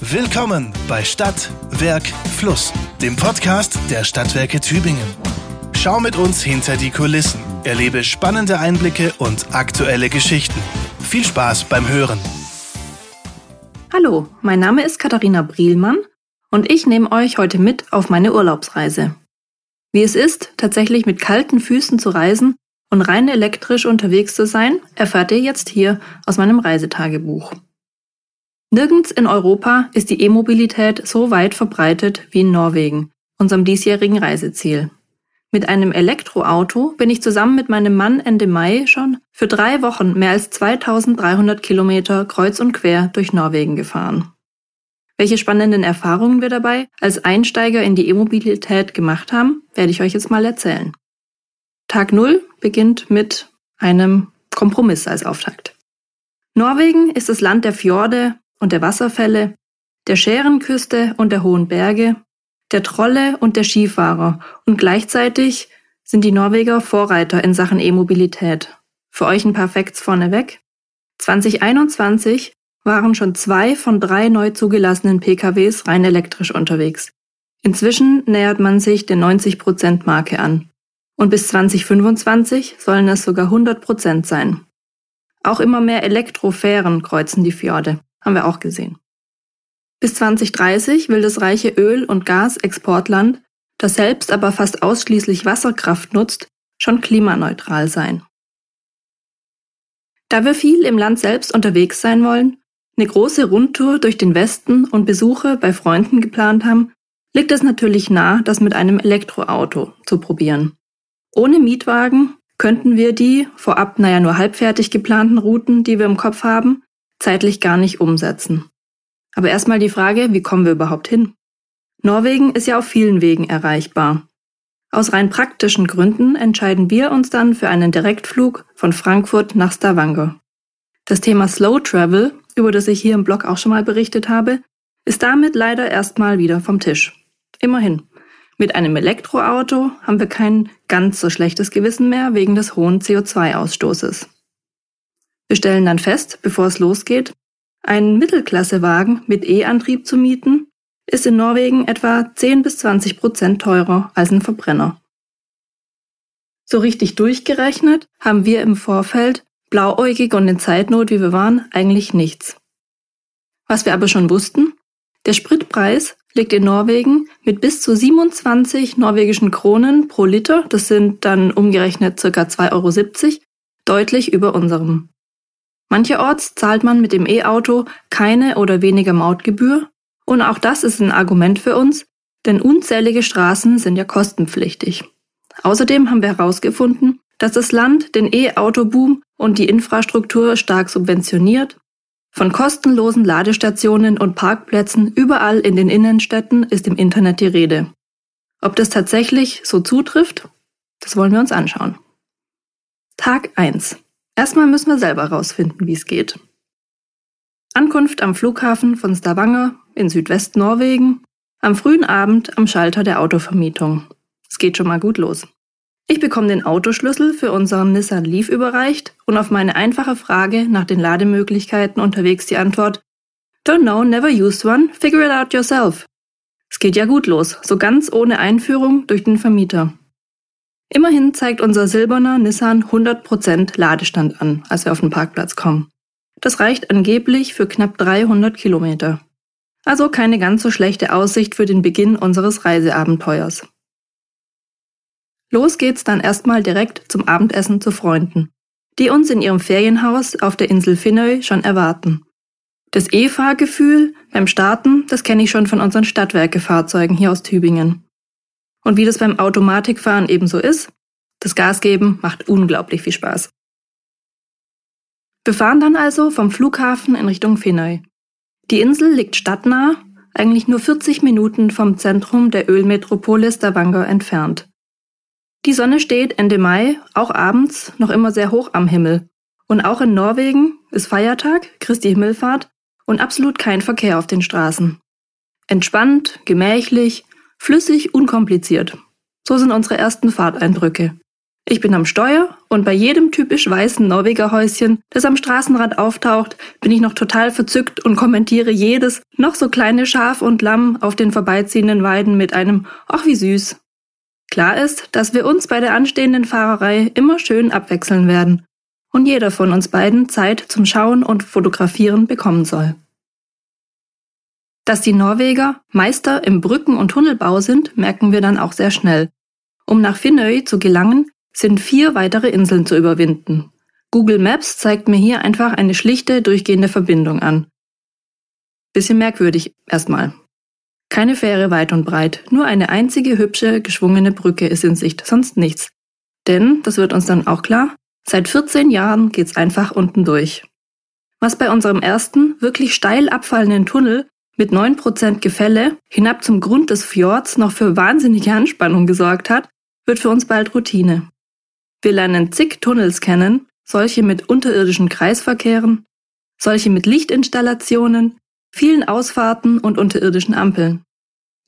Willkommen bei Stadt, Werk, Fluss, dem Podcast der Stadtwerke Tübingen. Schau mit uns hinter die Kulissen, erlebe spannende Einblicke und aktuelle Geschichten. Viel Spaß beim Hören. Hallo, mein Name ist Katharina Brielmann und ich nehme euch heute mit auf meine Urlaubsreise. Wie es ist, tatsächlich mit kalten Füßen zu reisen und rein elektrisch unterwegs zu sein, erfahrt ihr jetzt hier aus meinem Reisetagebuch. Nirgends in Europa ist die E-Mobilität so weit verbreitet wie in Norwegen, unserem diesjährigen Reiseziel. Mit einem Elektroauto bin ich zusammen mit meinem Mann Ende Mai schon für drei Wochen mehr als 2300 Kilometer kreuz und quer durch Norwegen gefahren. Welche spannenden Erfahrungen wir dabei als Einsteiger in die E-Mobilität gemacht haben, werde ich euch jetzt mal erzählen. Tag Null beginnt mit einem Kompromiss als Auftakt. Norwegen ist das Land der Fjorde, und der Wasserfälle, der Schärenküste und der hohen Berge, der Trolle und der Skifahrer und gleichzeitig sind die Norweger Vorreiter in Sachen E-Mobilität. Für euch ein paar Facts vorneweg. 2021 waren schon zwei von drei neu zugelassenen PKWs rein elektrisch unterwegs. Inzwischen nähert man sich der 90%-Marke an. Und bis 2025 sollen es sogar 100% sein. Auch immer mehr Elektrofähren kreuzen die Fjorde. Haben wir auch gesehen. Bis 2030 will das reiche Öl- und Gasexportland, das selbst aber fast ausschließlich Wasserkraft nutzt, schon klimaneutral sein. Da wir viel im Land selbst unterwegs sein wollen, eine große Rundtour durch den Westen und Besuche bei Freunden geplant haben, liegt es natürlich nah, das mit einem Elektroauto zu probieren. Ohne Mietwagen könnten wir die vorab, naja, nur halbfertig geplanten Routen, die wir im Kopf haben, zeitlich gar nicht umsetzen. Aber erstmal die Frage, wie kommen wir überhaupt hin? Norwegen ist ja auf vielen Wegen erreichbar. Aus rein praktischen Gründen entscheiden wir uns dann für einen Direktflug von Frankfurt nach Stavanger. Das Thema Slow Travel, über das ich hier im Blog auch schon mal berichtet habe, ist damit leider erstmal wieder vom Tisch. Immerhin, mit einem Elektroauto haben wir kein ganz so schlechtes Gewissen mehr wegen des hohen CO2-Ausstoßes. Wir stellen dann fest, bevor es losgeht, einen Mittelklassewagen mit E-Antrieb zu mieten, ist in Norwegen etwa 10 bis 20 Prozent teurer als ein Verbrenner. So richtig durchgerechnet haben wir im Vorfeld, blauäugig und in Zeitnot wie wir waren, eigentlich nichts. Was wir aber schon wussten, der Spritpreis liegt in Norwegen mit bis zu 27 norwegischen Kronen pro Liter, das sind dann umgerechnet ca. 2,70 Euro, deutlich über unserem. Mancherorts zahlt man mit dem E-Auto keine oder weniger Mautgebühr und auch das ist ein Argument für uns, denn unzählige Straßen sind ja kostenpflichtig. Außerdem haben wir herausgefunden, dass das Land den E-Auto-Boom und die Infrastruktur stark subventioniert. Von kostenlosen Ladestationen und Parkplätzen überall in den Innenstädten ist im Internet die Rede. Ob das tatsächlich so zutrifft, das wollen wir uns anschauen. Tag 1. Erstmal müssen wir selber rausfinden, wie es geht. Ankunft am Flughafen von Stavanger in Südwest-Norwegen, am frühen Abend am Schalter der Autovermietung. Es geht schon mal gut los. Ich bekomme den Autoschlüssel für unseren Nissan Leaf überreicht und auf meine einfache Frage nach den Lademöglichkeiten unterwegs die Antwort Don't know, never used one, figure it out yourself. Es geht ja gut los, so ganz ohne Einführung durch den Vermieter. Immerhin zeigt unser silberner Nissan 100% Ladestand an, als wir auf den Parkplatz kommen. Das reicht angeblich für knapp 300 Kilometer. Also keine ganz so schlechte Aussicht für den Beginn unseres Reiseabenteuers. Los geht's dann erstmal direkt zum Abendessen zu Freunden, die uns in ihrem Ferienhaus auf der Insel Finnøy schon erwarten. Das E-Fahrgefühl beim Starten, das kenne ich schon von unseren Stadtwerkefahrzeugen hier aus Tübingen. Und wie das beim Automatikfahren ebenso ist, das Gas geben macht unglaublich viel Spaß. Wir fahren dann also vom Flughafen in Richtung Finnøy. Die Insel liegt stadtnah, eigentlich nur 40 Minuten vom Zentrum der Ölmetropole Stavanger entfernt. Die Sonne steht Ende Mai, auch abends, noch immer sehr hoch am Himmel. Und auch in Norwegen ist Feiertag, Christi Himmelfahrt und absolut kein Verkehr auf den Straßen. Entspannt, gemächlich Flüssig, unkompliziert. So sind unsere ersten Fahrteindrücke. Ich bin am Steuer und bei jedem typisch weißen Norwegerhäuschen, das am Straßenrand auftaucht, bin ich noch total verzückt und kommentiere jedes noch so kleine Schaf und Lamm auf den vorbeiziehenden Weiden mit einem Ach wie süß. Klar ist, dass wir uns bei der anstehenden Fahrerei immer schön abwechseln werden und jeder von uns beiden Zeit zum Schauen und Fotografieren bekommen soll. Dass die Norweger Meister im Brücken- und Tunnelbau sind, merken wir dann auch sehr schnell. Um nach Finnøy zu gelangen, sind vier weitere Inseln zu überwinden. Google Maps zeigt mir hier einfach eine schlichte, durchgehende Verbindung an. Bisschen merkwürdig erstmal. Keine Fähre weit und breit, nur eine einzige hübsche, geschwungene Brücke ist in Sicht, sonst nichts. Denn, das wird uns dann auch klar, seit 14 Jahren geht's einfach unten durch. Was bei unserem ersten, wirklich steil abfallenden Tunnel mit 9% Gefälle hinab zum Grund des Fjords noch für wahnsinnige Anspannung gesorgt hat, wird für uns bald Routine. Wir lernen zig Tunnels kennen, solche mit unterirdischen Kreisverkehren, solche mit Lichtinstallationen, vielen Ausfahrten und unterirdischen Ampeln.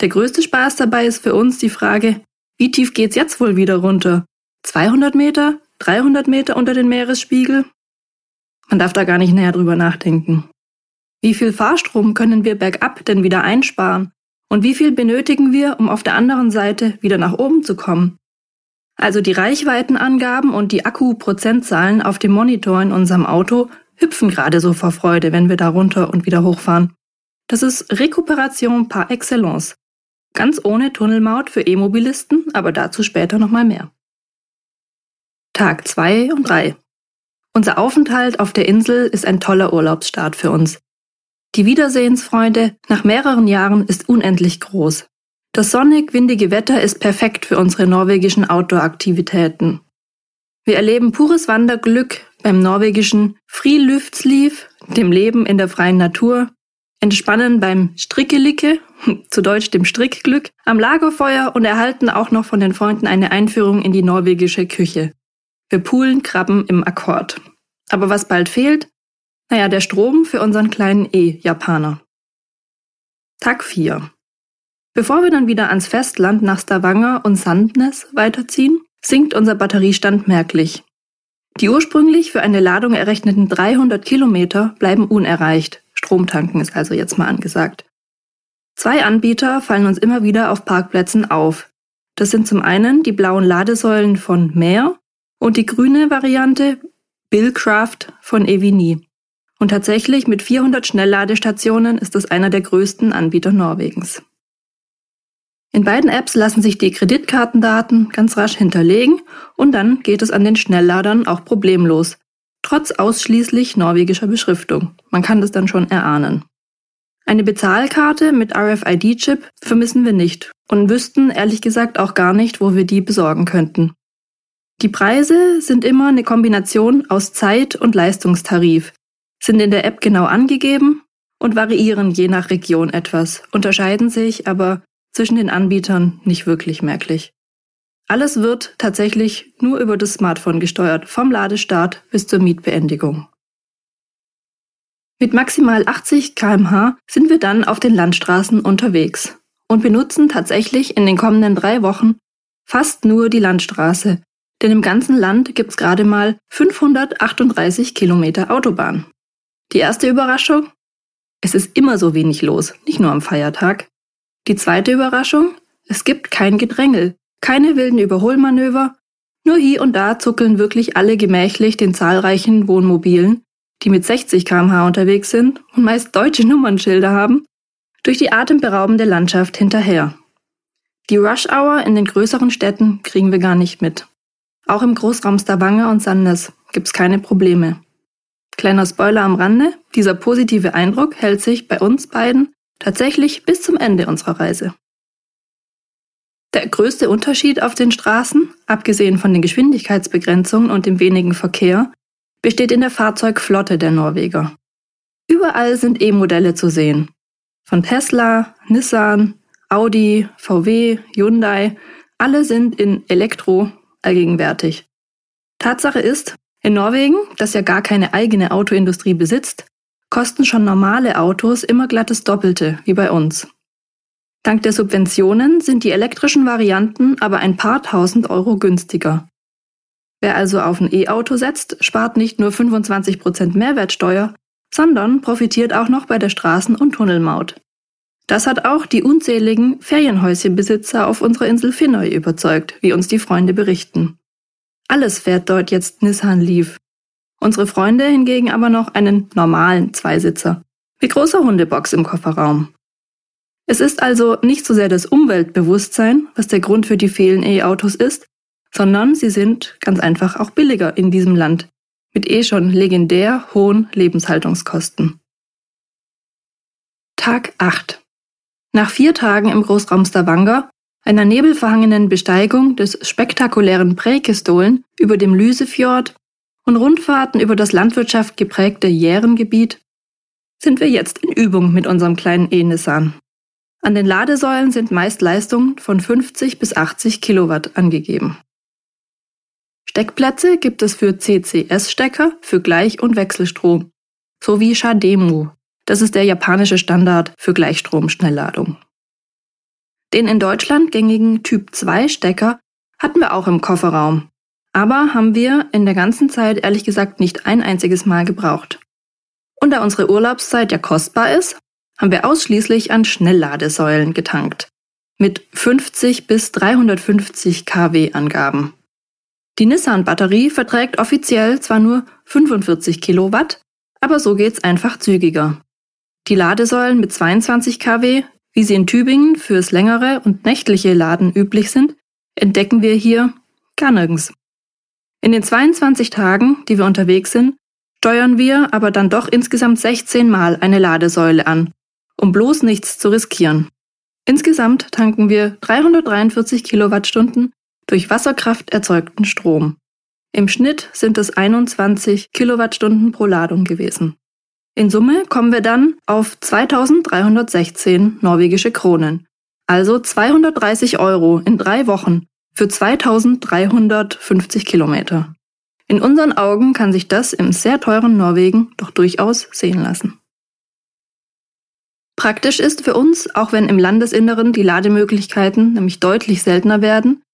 Der größte Spaß dabei ist für uns die Frage, wie tief geht's jetzt wohl wieder runter? 200 Meter? 300 Meter unter den Meeresspiegel? Man darf da gar nicht näher drüber nachdenken. Wie viel Fahrstrom können wir bergab denn wieder einsparen? Und wie viel benötigen wir, um auf der anderen Seite wieder nach oben zu kommen? Also die Reichweitenangaben und die Akku-Prozentzahlen auf dem Monitor in unserem Auto hüpfen gerade so vor Freude, wenn wir da runter und wieder hochfahren. Das ist Rekuperation par excellence. Ganz ohne Tunnelmaut für E-Mobilisten, aber dazu später nochmal mehr. Tag 2 und 3. Unser Aufenthalt auf der Insel ist ein toller Urlaubsstart für uns. Die Wiedersehensfreude nach mehreren Jahren ist unendlich groß. Das sonnig-windige Wetter ist perfekt für unsere norwegischen Outdoor-Aktivitäten. Wir erleben pures Wanderglück beim norwegischen Friluftsliv, dem Leben in der freien Natur, entspannen beim Strickelicke, zu Deutsch dem Strickglück, am Lagerfeuer und erhalten auch noch von den Freunden eine Einführung in die norwegische Küche. Wir poolen Krabben im Akkord. Aber was bald fehlt? Naja, der Strom für unseren kleinen E-Japaner. Tag 4. Bevor wir dann wieder ans Festland nach Stavanger und Sandnes weiterziehen, sinkt unser Batteriestand merklich. Die ursprünglich für eine Ladung errechneten 300 Kilometer bleiben unerreicht. Stromtanken ist also jetzt mal angesagt. Zwei Anbieter fallen uns immer wieder auf Parkplätzen auf. Das sind zum einen die blauen Ladesäulen von Meer und die grüne Variante Billcraft von Evini. Und tatsächlich mit 400 Schnellladestationen ist es einer der größten Anbieter Norwegens. In beiden Apps lassen sich die Kreditkartendaten ganz rasch hinterlegen und dann geht es an den Schnellladern auch problemlos, trotz ausschließlich norwegischer Beschriftung. Man kann das dann schon erahnen. Eine Bezahlkarte mit RFID-Chip vermissen wir nicht und wüssten ehrlich gesagt auch gar nicht, wo wir die besorgen könnten. Die Preise sind immer eine Kombination aus Zeit- und Leistungstarif, sind in der App genau angegeben und variieren je nach Region etwas, unterscheiden sich aber zwischen den Anbietern nicht wirklich merklich. Alles wird tatsächlich nur über das Smartphone gesteuert, vom Ladestart bis zur Mietbeendigung. Mit maximal 80 kmh sind wir dann auf den Landstraßen unterwegs und benutzen tatsächlich in den kommenden drei Wochen fast nur die Landstraße, denn im ganzen Land gibt's gerade mal 538 Kilometer Autobahn. Die erste Überraschung? Es ist immer so wenig los, nicht nur am Feiertag. Die zweite Überraschung? Es gibt kein Gedrängel, keine wilden Überholmanöver, nur hier und da zuckeln wirklich alle gemächlich den zahlreichen Wohnmobilen, die mit 60 kmh unterwegs sind und meist deutsche Nummernschilder haben, durch die atemberaubende Landschaft hinterher. Die Rush Hour in den größeren Städten kriegen wir gar nicht mit. Auch im Großraum Stavanger und Sandnes gibt's keine Probleme. Kleiner Spoiler am Rande, dieser positive Eindruck hält sich bei uns beiden Tatsächlich bis zum Ende unserer Reise. Der größte Unterschied auf den Straßen, abgesehen von den Geschwindigkeitsbegrenzungen und dem wenigen Verkehr, besteht in der Fahrzeugflotte der Norweger. Überall sind E-Modelle zu sehen. Von Tesla, Nissan, Audi, VW, Hyundai, alle sind in Elektro allgegenwärtig. Tatsache ist, in Norwegen, das ja gar keine eigene Autoindustrie besitzt, kosten schon normale Autos immer glattes Doppelte, wie bei uns. Dank der Subventionen sind die elektrischen Varianten aber ein paar tausend Euro günstiger. Wer also auf ein E-Auto setzt, spart nicht nur 25% Mehrwertsteuer, sondern profitiert auch noch bei der Straßen- und Tunnelmaut. Das hat auch die unzähligen Ferienhäuschenbesitzer auf unserer Insel Finnoi überzeugt, wie uns die Freunde berichten. Alles fährt dort jetzt Nissan Leaf. Unsere Freunde hingegen aber noch einen normalen Zweisitzer, mit großer Hundebox im Kofferraum. Es ist also nicht so sehr das Umweltbewusstsein, was der Grund für die vielen E-Autos ist, sondern sie sind ganz einfach auch billiger in diesem Land, mit eh schon legendär hohen Lebenshaltungskosten. Tag 8 Nach vier Tagen im Großraum Stavanger, einer nebelverhangenen Besteigung des spektakulären Präkestolen über dem Lysefjord und Rundfahrten über das Landwirtschaft geprägte Järengebiet, sind wir jetzt in Übung mit unserem kleinen E-Nissan. An den Ladesäulen sind meist Leistungen von 50 bis 80 Kilowatt angegeben. Steckplätze gibt es für CCS-Stecker für Gleich- und Wechselstrom sowie Shademu. Das ist der japanische Standard für Gleichstrom-Schnellladung. Den in Deutschland gängigen Typ 2 Stecker hatten wir auch im Kofferraum, aber haben wir in der ganzen Zeit ehrlich gesagt nicht ein einziges Mal gebraucht. Und da unsere Urlaubszeit ja kostbar ist, haben wir ausschließlich an Schnellladesäulen getankt. Mit 50 bis 350 kW Angaben. Die Nissan-Batterie verträgt offiziell zwar nur 45 Kilowatt, aber so geht's einfach zügiger. Die Ladesäulen mit 22 kW, wie sie in Tübingen fürs längere und nächtliche Laden üblich sind, entdecken wir hier gar nirgends. In den 22 Tagen, die wir unterwegs sind, steuern wir aber dann doch insgesamt 16 Mal eine Ladesäule an, um bloß nichts zu riskieren. Insgesamt tanken wir 343 Kilowattstunden durch Wasserkraft erzeugten Strom. Im Schnitt sind es 21 Kilowattstunden pro Ladung gewesen. In Summe kommen wir dann auf 2316 norwegische Kronen, also 230 Euro in drei Wochen für 2350 Kilometer. In unseren Augen kann sich das im sehr teuren Norwegen doch durchaus sehen lassen. Praktisch ist für uns, auch wenn im Landesinneren die Lademöglichkeiten nämlich deutlich seltener werden,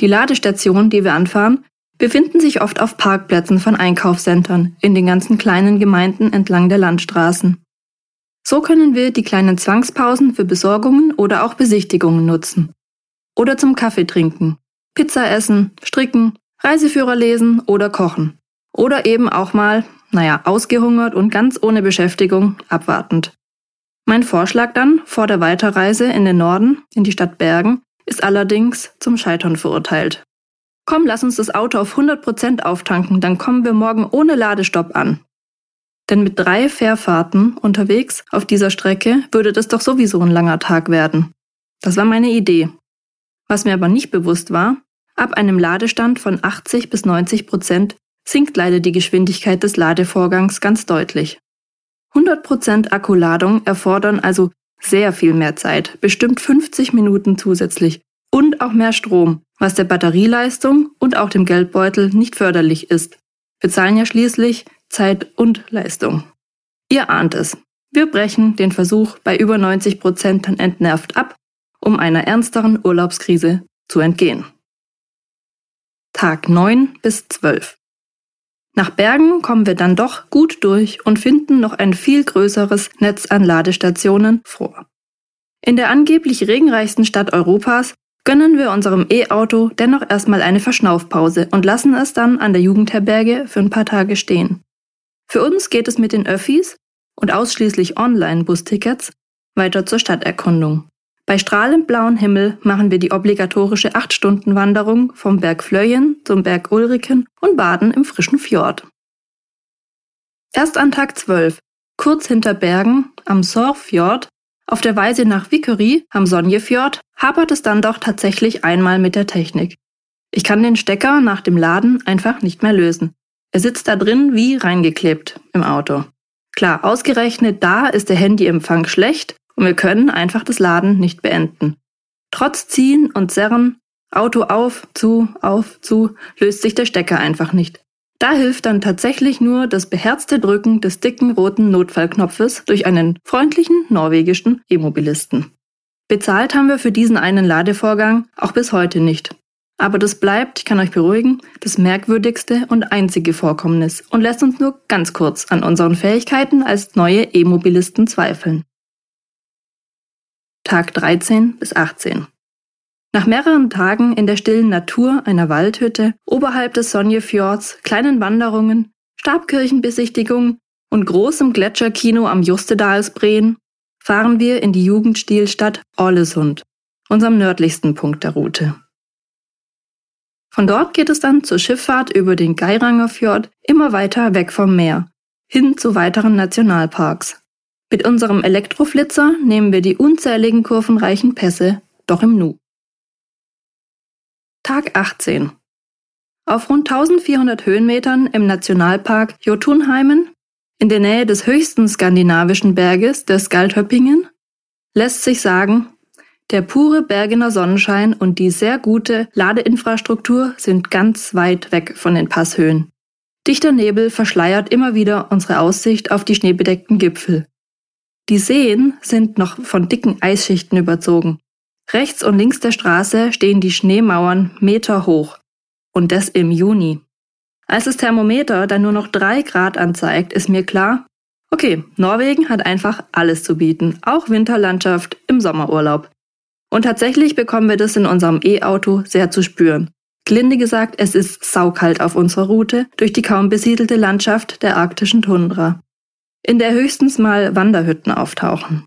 die Ladestationen, die wir anfahren, befinden sich oft auf Parkplätzen von Einkaufscentern in den ganzen kleinen Gemeinden entlang der Landstraßen. So können wir die kleinen Zwangspausen für Besorgungen oder auch Besichtigungen nutzen. Oder zum Kaffee trinken, Pizza essen, stricken, Reiseführer lesen oder kochen. Oder eben auch mal, naja, ausgehungert und ganz ohne Beschäftigung, abwartend. Mein Vorschlag dann, vor der Weiterreise in den Norden, in die Stadt Bergen, ist allerdings zum Scheitern verurteilt. Komm, lass uns das Auto auf 100% auftanken, dann kommen wir morgen ohne Ladestopp an. Denn mit drei Fährfahrten unterwegs auf dieser Strecke würde das doch sowieso ein langer Tag werden. Das war meine Idee. Was mir aber nicht bewusst war, ab einem Ladestand von 80 bis 90 Prozent sinkt leider die Geschwindigkeit des Ladevorgangs ganz deutlich. 100 Prozent Akkuladung erfordern also sehr viel mehr Zeit, bestimmt 50 Minuten zusätzlich und auch mehr Strom, was der Batterieleistung und auch dem Geldbeutel nicht förderlich ist. Wir zahlen ja schließlich Zeit und Leistung. Ihr ahnt es. Wir brechen den Versuch bei über 90 Prozent entnervt ab, um einer ernsteren Urlaubskrise zu entgehen. Tag 9 bis 12. Nach Bergen kommen wir dann doch gut durch und finden noch ein viel größeres Netz an Ladestationen vor. In der angeblich regenreichsten Stadt Europas gönnen wir unserem E-Auto dennoch erstmal eine Verschnaufpause und lassen es dann an der Jugendherberge für ein paar Tage stehen. Für uns geht es mit den Öffis und ausschließlich Online-Bustickets weiter zur Stadterkundung. Bei strahlend blauem Himmel machen wir die obligatorische 8-Stunden-Wanderung vom Berg Flöyen zum Berg Ulriken und baden im frischen Fjord. Erst an Tag 12, kurz hinter Bergen, am Sorfjord, auf der Weise nach Vickery am Sonjefjord, hapert es dann doch tatsächlich einmal mit der Technik. Ich kann den Stecker nach dem Laden einfach nicht mehr lösen. Er sitzt da drin wie reingeklebt im Auto. Klar, ausgerechnet da ist der Handyempfang schlecht und wir können einfach das Laden nicht beenden. Trotz Ziehen und Zerren, Auto auf, zu, auf, zu, löst sich der Stecker einfach nicht. Da hilft dann tatsächlich nur das beherzte Drücken des dicken roten Notfallknopfes durch einen freundlichen norwegischen E-Mobilisten. Bezahlt haben wir für diesen einen Ladevorgang auch bis heute nicht. Aber das bleibt, ich kann euch beruhigen, das merkwürdigste und einzige Vorkommnis und lässt uns nur ganz kurz an unseren Fähigkeiten als neue E-Mobilisten zweifeln. Tag 13 bis 18. Nach mehreren Tagen in der stillen Natur einer Waldhütte, oberhalb des Sonjefjords, kleinen Wanderungen, Stabkirchenbesichtigungen und großem Gletscherkino am Justedalsbreen fahren wir in die Jugendstilstadt Orlesund, unserem nördlichsten Punkt der Route. Von dort geht es dann zur Schifffahrt über den Geiranger Fjord immer weiter weg vom Meer, hin zu weiteren Nationalparks. Mit unserem Elektroflitzer nehmen wir die unzähligen kurvenreichen Pässe doch im Nu. Tag 18. Auf rund 1400 Höhenmetern im Nationalpark Jotunheimen, in der Nähe des höchsten skandinavischen Berges der Skalthöppingen, lässt sich sagen, der pure Bergener Sonnenschein und die sehr gute Ladeinfrastruktur sind ganz weit weg von den Passhöhen. Dichter Nebel verschleiert immer wieder unsere Aussicht auf die schneebedeckten Gipfel. Die Seen sind noch von dicken Eisschichten überzogen. Rechts und links der Straße stehen die Schneemauern Meter hoch. Und das im Juni. Als das Thermometer dann nur noch drei Grad anzeigt, ist mir klar, okay, Norwegen hat einfach alles zu bieten, auch Winterlandschaft im Sommerurlaub. Und tatsächlich bekommen wir das in unserem E-Auto sehr zu spüren. Gelinde gesagt, es ist saukalt auf unserer Route durch die kaum besiedelte Landschaft der arktischen Tundra, in der höchstens mal Wanderhütten auftauchen.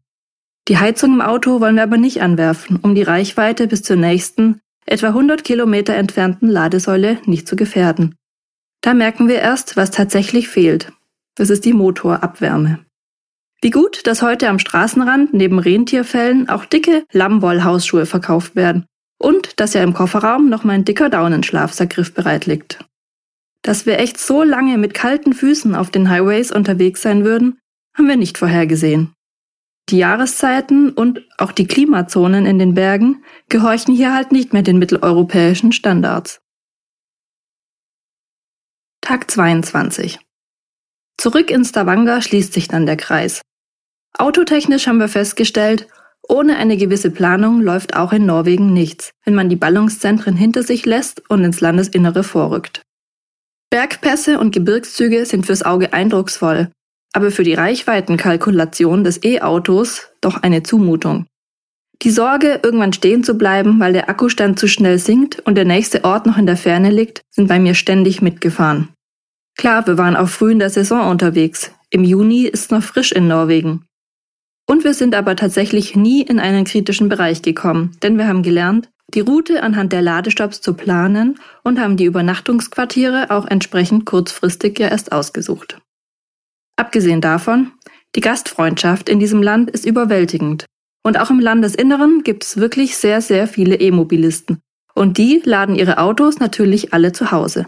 Die Heizung im Auto wollen wir aber nicht anwerfen, um die Reichweite bis zur nächsten, etwa 100 Kilometer entfernten Ladesäule nicht zu gefährden. Da merken wir erst, was tatsächlich fehlt. Das ist die Motorabwärme. Wie gut, dass heute am Straßenrand neben Rentierfällen auch dicke Lammwollhausschuhe verkauft werden und dass ja im Kofferraum noch mein dicker Daunenschlafsack griffbereit liegt. Dass wir echt so lange mit kalten Füßen auf den Highways unterwegs sein würden, haben wir nicht vorhergesehen. Die Jahreszeiten und auch die Klimazonen in den Bergen gehorchen hier halt nicht mehr den mitteleuropäischen Standards. Tag 22. Zurück in Stavanger schließt sich dann der Kreis. Autotechnisch haben wir festgestellt, ohne eine gewisse Planung läuft auch in Norwegen nichts, wenn man die Ballungszentren hinter sich lässt und ins Landesinnere vorrückt. Bergpässe und Gebirgszüge sind fürs Auge eindrucksvoll, aber für die Reichweitenkalkulation des E-Autos doch eine Zumutung. Die Sorge, irgendwann stehen zu bleiben, weil der Akkustand zu schnell sinkt und der nächste Ort noch in der Ferne liegt, sind bei mir ständig mitgefahren. Klar, wir waren auch früh in der Saison unterwegs. Im Juni ist noch frisch in Norwegen. Und wir sind aber tatsächlich nie in einen kritischen Bereich gekommen, denn wir haben gelernt, die Route anhand der Ladestops zu planen und haben die Übernachtungsquartiere auch entsprechend kurzfristig ja erst ausgesucht. Abgesehen davon, die Gastfreundschaft in diesem Land ist überwältigend. Und auch im Landesinneren gibt es wirklich sehr, sehr viele E-Mobilisten. Und die laden ihre Autos natürlich alle zu Hause.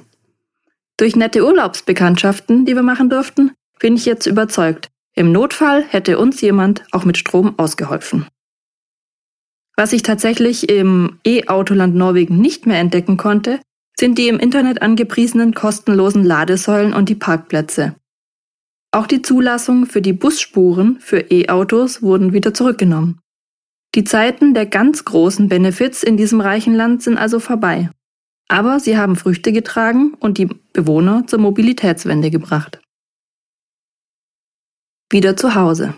Durch nette Urlaubsbekanntschaften, die wir machen durften, bin ich jetzt überzeugt, im Notfall hätte uns jemand auch mit Strom ausgeholfen. Was ich tatsächlich im E-Autoland Norwegen nicht mehr entdecken konnte, sind die im Internet angepriesenen kostenlosen Ladesäulen und die Parkplätze. Auch die Zulassung für die Busspuren für E-Autos wurden wieder zurückgenommen. Die Zeiten der ganz großen Benefits in diesem reichen Land sind also vorbei. Aber sie haben Früchte getragen und die Bewohner zur Mobilitätswende gebracht wieder zu Hause.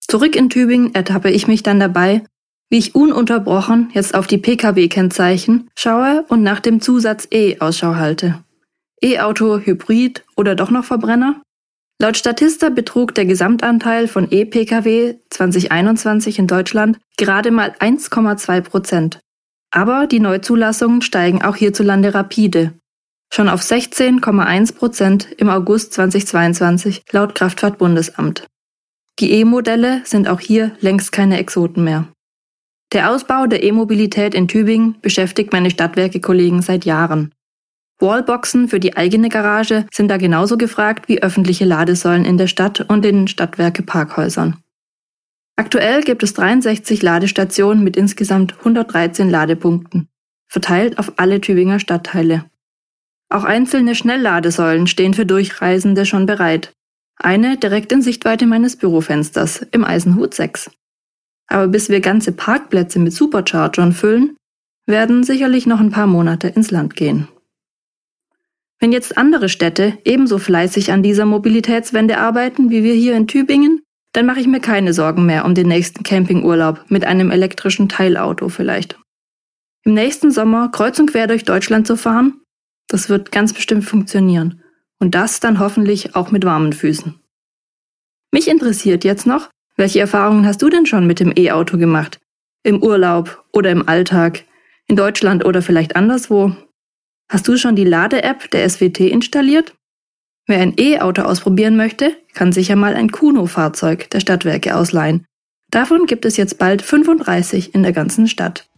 Zurück in Tübingen ertappe ich mich dann dabei, wie ich ununterbrochen jetzt auf die Pkw-Kennzeichen schaue und nach dem Zusatz E Ausschau halte. E-Auto, Hybrid oder doch noch Verbrenner? Laut Statista betrug der Gesamtanteil von E-Pkw 2021 in Deutschland gerade mal 1,2 Prozent. Aber die Neuzulassungen steigen auch hierzulande rapide schon auf 16,1 Prozent im August 2022 laut Kraftfahrtbundesamt. Die E-Modelle sind auch hier längst keine Exoten mehr. Der Ausbau der E-Mobilität in Tübingen beschäftigt meine Stadtwerke-Kollegen seit Jahren. Wallboxen für die eigene Garage sind da genauso gefragt wie öffentliche Ladesäulen in der Stadt und in Stadtwerke-Parkhäusern. Aktuell gibt es 63 Ladestationen mit insgesamt 113 Ladepunkten, verteilt auf alle Tübinger Stadtteile. Auch einzelne Schnellladesäulen stehen für Durchreisende schon bereit. Eine direkt in Sichtweite meines Bürofensters im Eisenhut 6. Aber bis wir ganze Parkplätze mit Superchargern füllen, werden sicherlich noch ein paar Monate ins Land gehen. Wenn jetzt andere Städte ebenso fleißig an dieser Mobilitätswende arbeiten wie wir hier in Tübingen, dann mache ich mir keine Sorgen mehr um den nächsten Campingurlaub mit einem elektrischen Teilauto vielleicht. Im nächsten Sommer kreuz und quer durch Deutschland zu fahren, das wird ganz bestimmt funktionieren. Und das dann hoffentlich auch mit warmen Füßen. Mich interessiert jetzt noch, welche Erfahrungen hast du denn schon mit dem E-Auto gemacht? Im Urlaub oder im Alltag? In Deutschland oder vielleicht anderswo? Hast du schon die Lade-App der SWT installiert? Wer ein E-Auto ausprobieren möchte, kann sich ja mal ein Kuno-Fahrzeug der Stadtwerke ausleihen. Davon gibt es jetzt bald 35 in der ganzen Stadt.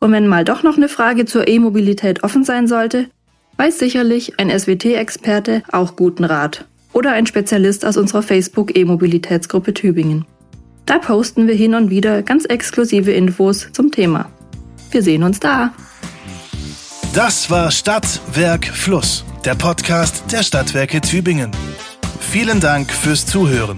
Und wenn mal doch noch eine Frage zur E-Mobilität offen sein sollte, weiß sicherlich ein SWT-Experte auch guten Rat. Oder ein Spezialist aus unserer Facebook E-Mobilitätsgruppe Tübingen. Da posten wir hin und wieder ganz exklusive Infos zum Thema. Wir sehen uns da. Das war Stadt, Werk, Fluss, der Podcast der Stadtwerke Tübingen. Vielen Dank fürs Zuhören.